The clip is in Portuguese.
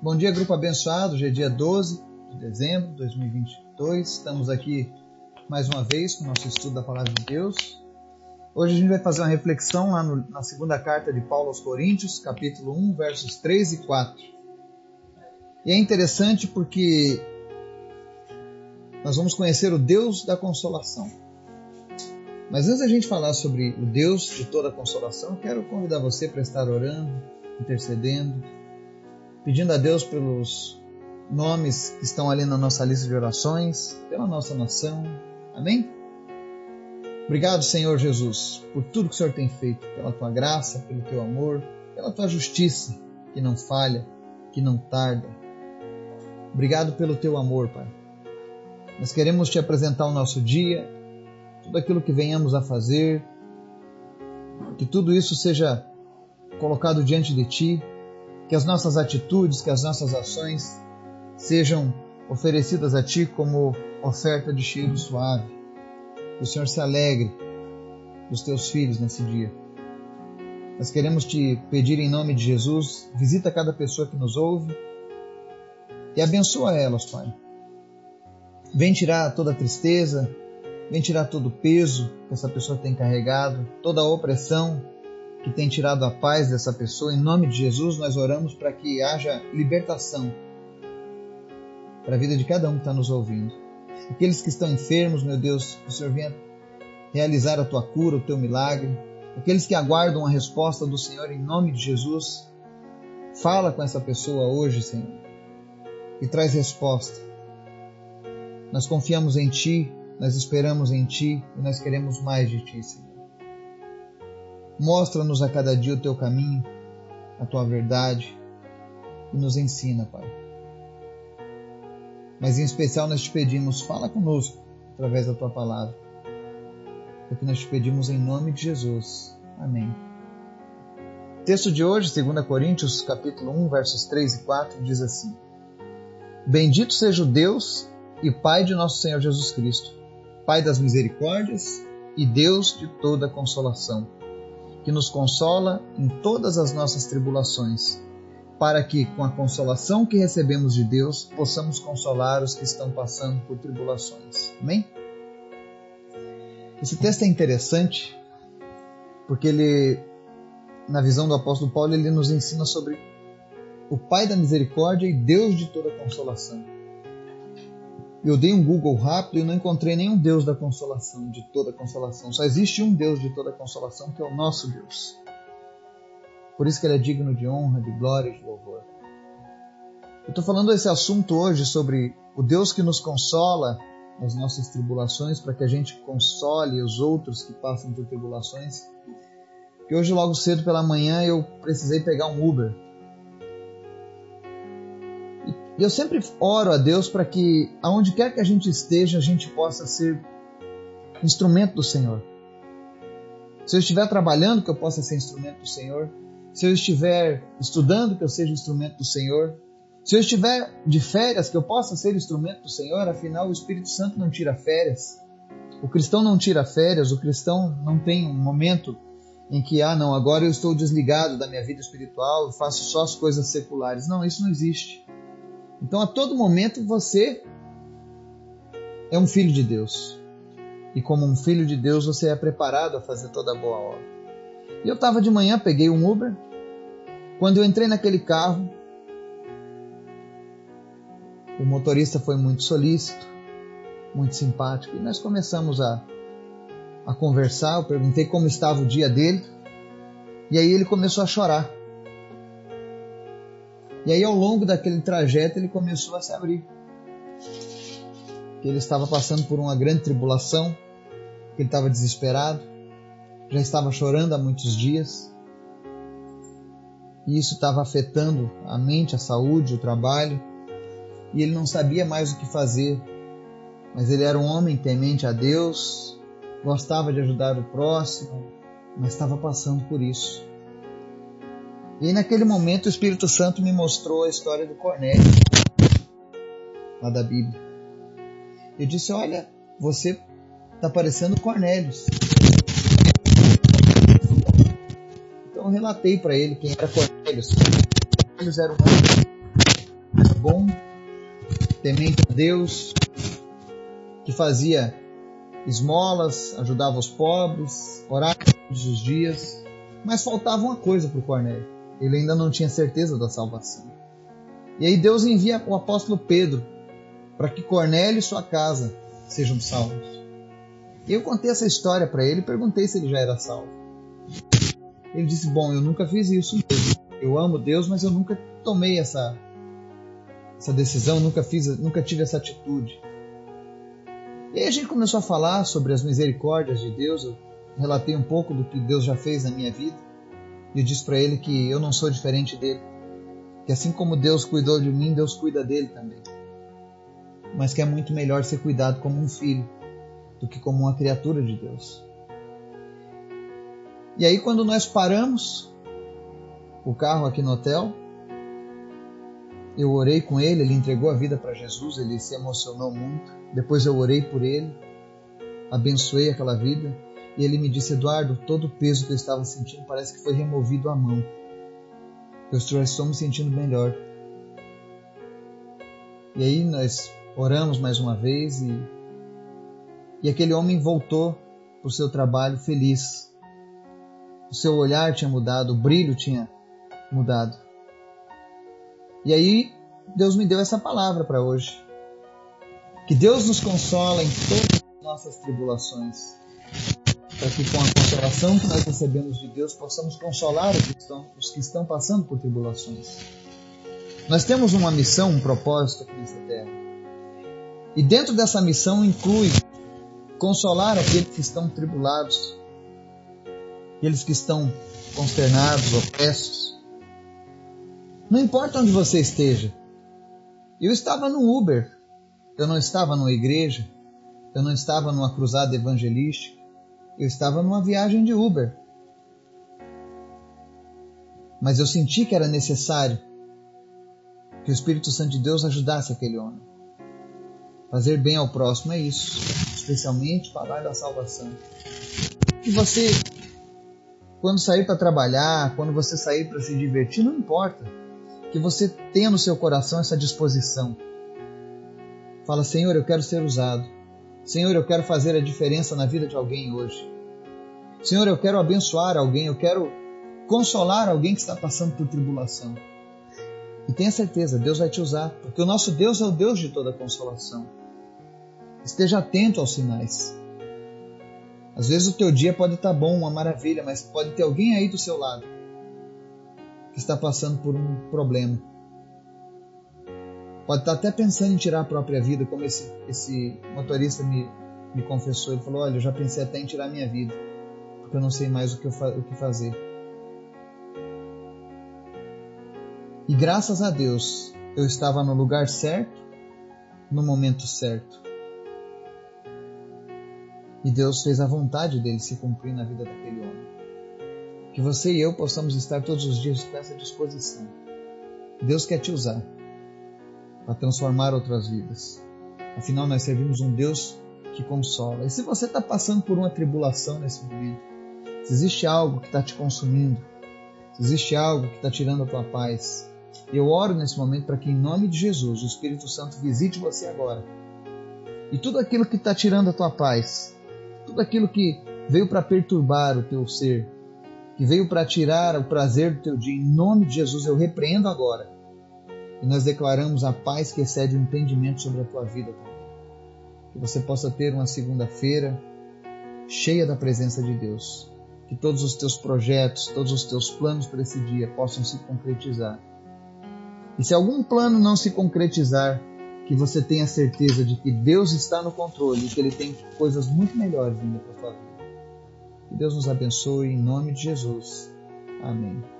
Bom dia, grupo abençoado. Hoje é dia 12 de dezembro de 2022. Estamos aqui mais uma vez com o nosso estudo da Palavra de Deus. Hoje a gente vai fazer uma reflexão lá no, na segunda carta de Paulo aos Coríntios, capítulo 1, versos 3 e 4. E é interessante porque nós vamos conhecer o Deus da consolação. Mas antes da gente falar sobre o Deus de toda consolação, quero convidar você para estar orando, intercedendo, pedindo a Deus pelos nomes que estão ali na nossa lista de orações, pela nossa nação. Amém? Obrigado, Senhor Jesus, por tudo que o Senhor tem feito, pela tua graça, pelo teu amor, pela tua justiça, que não falha, que não tarda. Obrigado pelo teu amor, Pai. Nós queremos te apresentar o nosso dia, tudo aquilo que venhamos a fazer, que tudo isso seja colocado diante de ti que as nossas atitudes, que as nossas ações sejam oferecidas a Ti como oferta de cheiro suave. Que o Senhor se alegre dos Teus filhos nesse dia. Nós queremos te pedir em nome de Jesus, visita cada pessoa que nos ouve e abençoa elas, Pai. Vem tirar toda a tristeza, vem tirar todo o peso que essa pessoa tem carregado, toda a opressão que tem tirado a paz dessa pessoa. Em nome de Jesus, nós oramos para que haja libertação para a vida de cada um que está nos ouvindo. Aqueles que estão enfermos, meu Deus, que o Senhor venha realizar a tua cura, o teu milagre. Aqueles que aguardam a resposta do Senhor, em nome de Jesus, fala com essa pessoa hoje, Senhor, e traz resposta. Nós confiamos em Ti, nós esperamos em Ti e nós queremos mais de Ti, Senhor. Mostra-nos a cada dia o teu caminho, a tua verdade e nos ensina, Pai. Mas em especial nós te pedimos, fala conosco através da tua palavra. É que nós te pedimos em nome de Jesus. Amém. Texto de hoje, 2 Coríntios, capítulo 1, versos 3 e 4, diz assim: Bendito seja o Deus e Pai de nosso Senhor Jesus Cristo, Pai das misericórdias e Deus de toda consolação que nos consola em todas as nossas tribulações, para que, com a consolação que recebemos de Deus, possamos consolar os que estão passando por tribulações. Amém? Esse texto é interessante porque ele, na visão do apóstolo Paulo, ele nos ensina sobre o Pai da misericórdia e Deus de toda consolação. Eu dei um Google rápido e não encontrei nenhum Deus da consolação, de toda consolação. Só existe um Deus de toda consolação, que é o nosso Deus. Por isso que ele é digno de honra, de glória e de louvor. Eu estou falando esse assunto hoje sobre o Deus que nos consola nas nossas tribulações, para que a gente console os outros que passam por tribulações. Que hoje, logo cedo pela manhã, eu precisei pegar um Uber e eu sempre oro a Deus para que, aonde quer que a gente esteja, a gente possa ser instrumento do Senhor. Se eu estiver trabalhando, que eu possa ser instrumento do Senhor. Se eu estiver estudando, que eu seja instrumento do Senhor. Se eu estiver de férias, que eu possa ser instrumento do Senhor. Afinal, o Espírito Santo não tira férias. O cristão não tira férias. O cristão não tem um momento em que, ah, não, agora eu estou desligado da minha vida espiritual, faço só as coisas seculares. Não, isso não existe. Então, a todo momento, você é um filho de Deus. E como um filho de Deus, você é preparado a fazer toda a boa obra. E eu estava de manhã, peguei um Uber. Quando eu entrei naquele carro, o motorista foi muito solícito, muito simpático. E nós começamos a, a conversar. Eu perguntei como estava o dia dele. E aí ele começou a chorar. E aí, ao longo daquele trajeto, ele começou a se abrir. Ele estava passando por uma grande tribulação, ele estava desesperado, já estava chorando há muitos dias. E isso estava afetando a mente, a saúde, o trabalho. E ele não sabia mais o que fazer. Mas ele era um homem temente a Deus, gostava de ajudar o próximo, mas estava passando por isso. E naquele momento o Espírito Santo me mostrou a história do Cornélio, lá da Bíblia. Eu disse: Olha, você está parecendo Cornélio. Então eu relatei para ele quem era Cornélio. Cornélio era um homem bom, temente a Deus, que fazia esmolas, ajudava os pobres, orava todos os dias, mas faltava uma coisa para o Cornélio. Ele ainda não tinha certeza da salvação. E aí Deus envia o apóstolo Pedro para que Cornélio e sua casa sejam salvos. E eu contei essa história para ele e perguntei se ele já era salvo. Ele disse: Bom, eu nunca fiz isso mesmo. Eu amo Deus, mas eu nunca tomei essa, essa decisão, nunca fiz, nunca tive essa atitude. E aí a gente começou a falar sobre as misericórdias de Deus. Eu relatei um pouco do que Deus já fez na minha vida. E disse para ele que eu não sou diferente dele. Que assim como Deus cuidou de mim, Deus cuida dele também. Mas que é muito melhor ser cuidado como um filho do que como uma criatura de Deus. E aí, quando nós paramos o carro aqui no hotel, eu orei com ele, ele entregou a vida para Jesus, ele se emocionou muito. Depois eu orei por ele, abençoei aquela vida e ele me disse: Eduardo, todo o peso que eu estava sentindo parece que foi removido à mão. Eu estou me sentindo melhor. E aí nós oramos mais uma vez e, e aquele homem voltou para o seu trabalho feliz. O seu olhar tinha mudado, o brilho tinha mudado. E aí Deus me deu essa palavra para hoje. Que Deus nos consola em todas as nossas tribulações, para que com a consolação que nós recebemos de Deus possamos consolar os que estão, os que estão passando por tribulações. Nós temos uma missão, um propósito aqui nessa terra. E dentro dessa missão inclui consolar aqueles que estão tribulados, aqueles que estão consternados, opressos. Não importa onde você esteja. Eu estava no Uber, eu não estava numa igreja, eu não estava numa cruzada evangelística, eu estava numa viagem de Uber. Mas eu senti que era necessário que o Espírito Santo de Deus ajudasse aquele homem. Fazer bem ao próximo é isso, especialmente falar da salvação. Que você, quando sair para trabalhar, quando você sair para se divertir, não importa que você tenha no seu coração essa disposição. Fala, Senhor, eu quero ser usado. Senhor, eu quero fazer a diferença na vida de alguém hoje. Senhor, eu quero abençoar alguém, eu quero consolar alguém que está passando por tribulação. E tenha certeza, Deus vai te usar, porque o nosso Deus é o Deus de toda consolação. Esteja atento aos sinais. Às vezes o teu dia pode estar bom, uma maravilha, mas pode ter alguém aí do seu lado que está passando por um problema. Pode estar até pensando em tirar a própria vida, como esse, esse motorista me, me confessou. Ele falou: Olha, eu já pensei até em tirar a minha vida, porque eu não sei mais o que, eu, o que fazer. E graças a Deus, eu estava no lugar certo, no momento certo. E Deus fez a vontade dele se cumprir na vida daquele homem. Que você e eu possamos estar todos os dias com essa disposição. Deus quer te usar para transformar outras vidas. Afinal, nós servimos um Deus que consola. E se você está passando por uma tribulação nesse momento, se existe algo que está te consumindo, se existe algo que está tirando a tua paz, eu oro nesse momento para que, em nome de Jesus, o Espírito Santo visite você agora. E tudo aquilo que está tirando a tua paz, tudo aquilo que veio para perturbar o teu ser, que veio para tirar o prazer do teu dia, em nome de Jesus eu repreendo agora. E nós declaramos a paz que excede o entendimento sobre a tua vida também. Que você possa ter uma segunda-feira cheia da presença de Deus. Que todos os teus projetos, todos os teus planos para esse dia possam se concretizar. E se algum plano não se concretizar, que você tenha certeza de que Deus está no controle e que Ele tem coisas muito melhores vindo para a tua vida. Que Deus nos abençoe em nome de Jesus. Amém.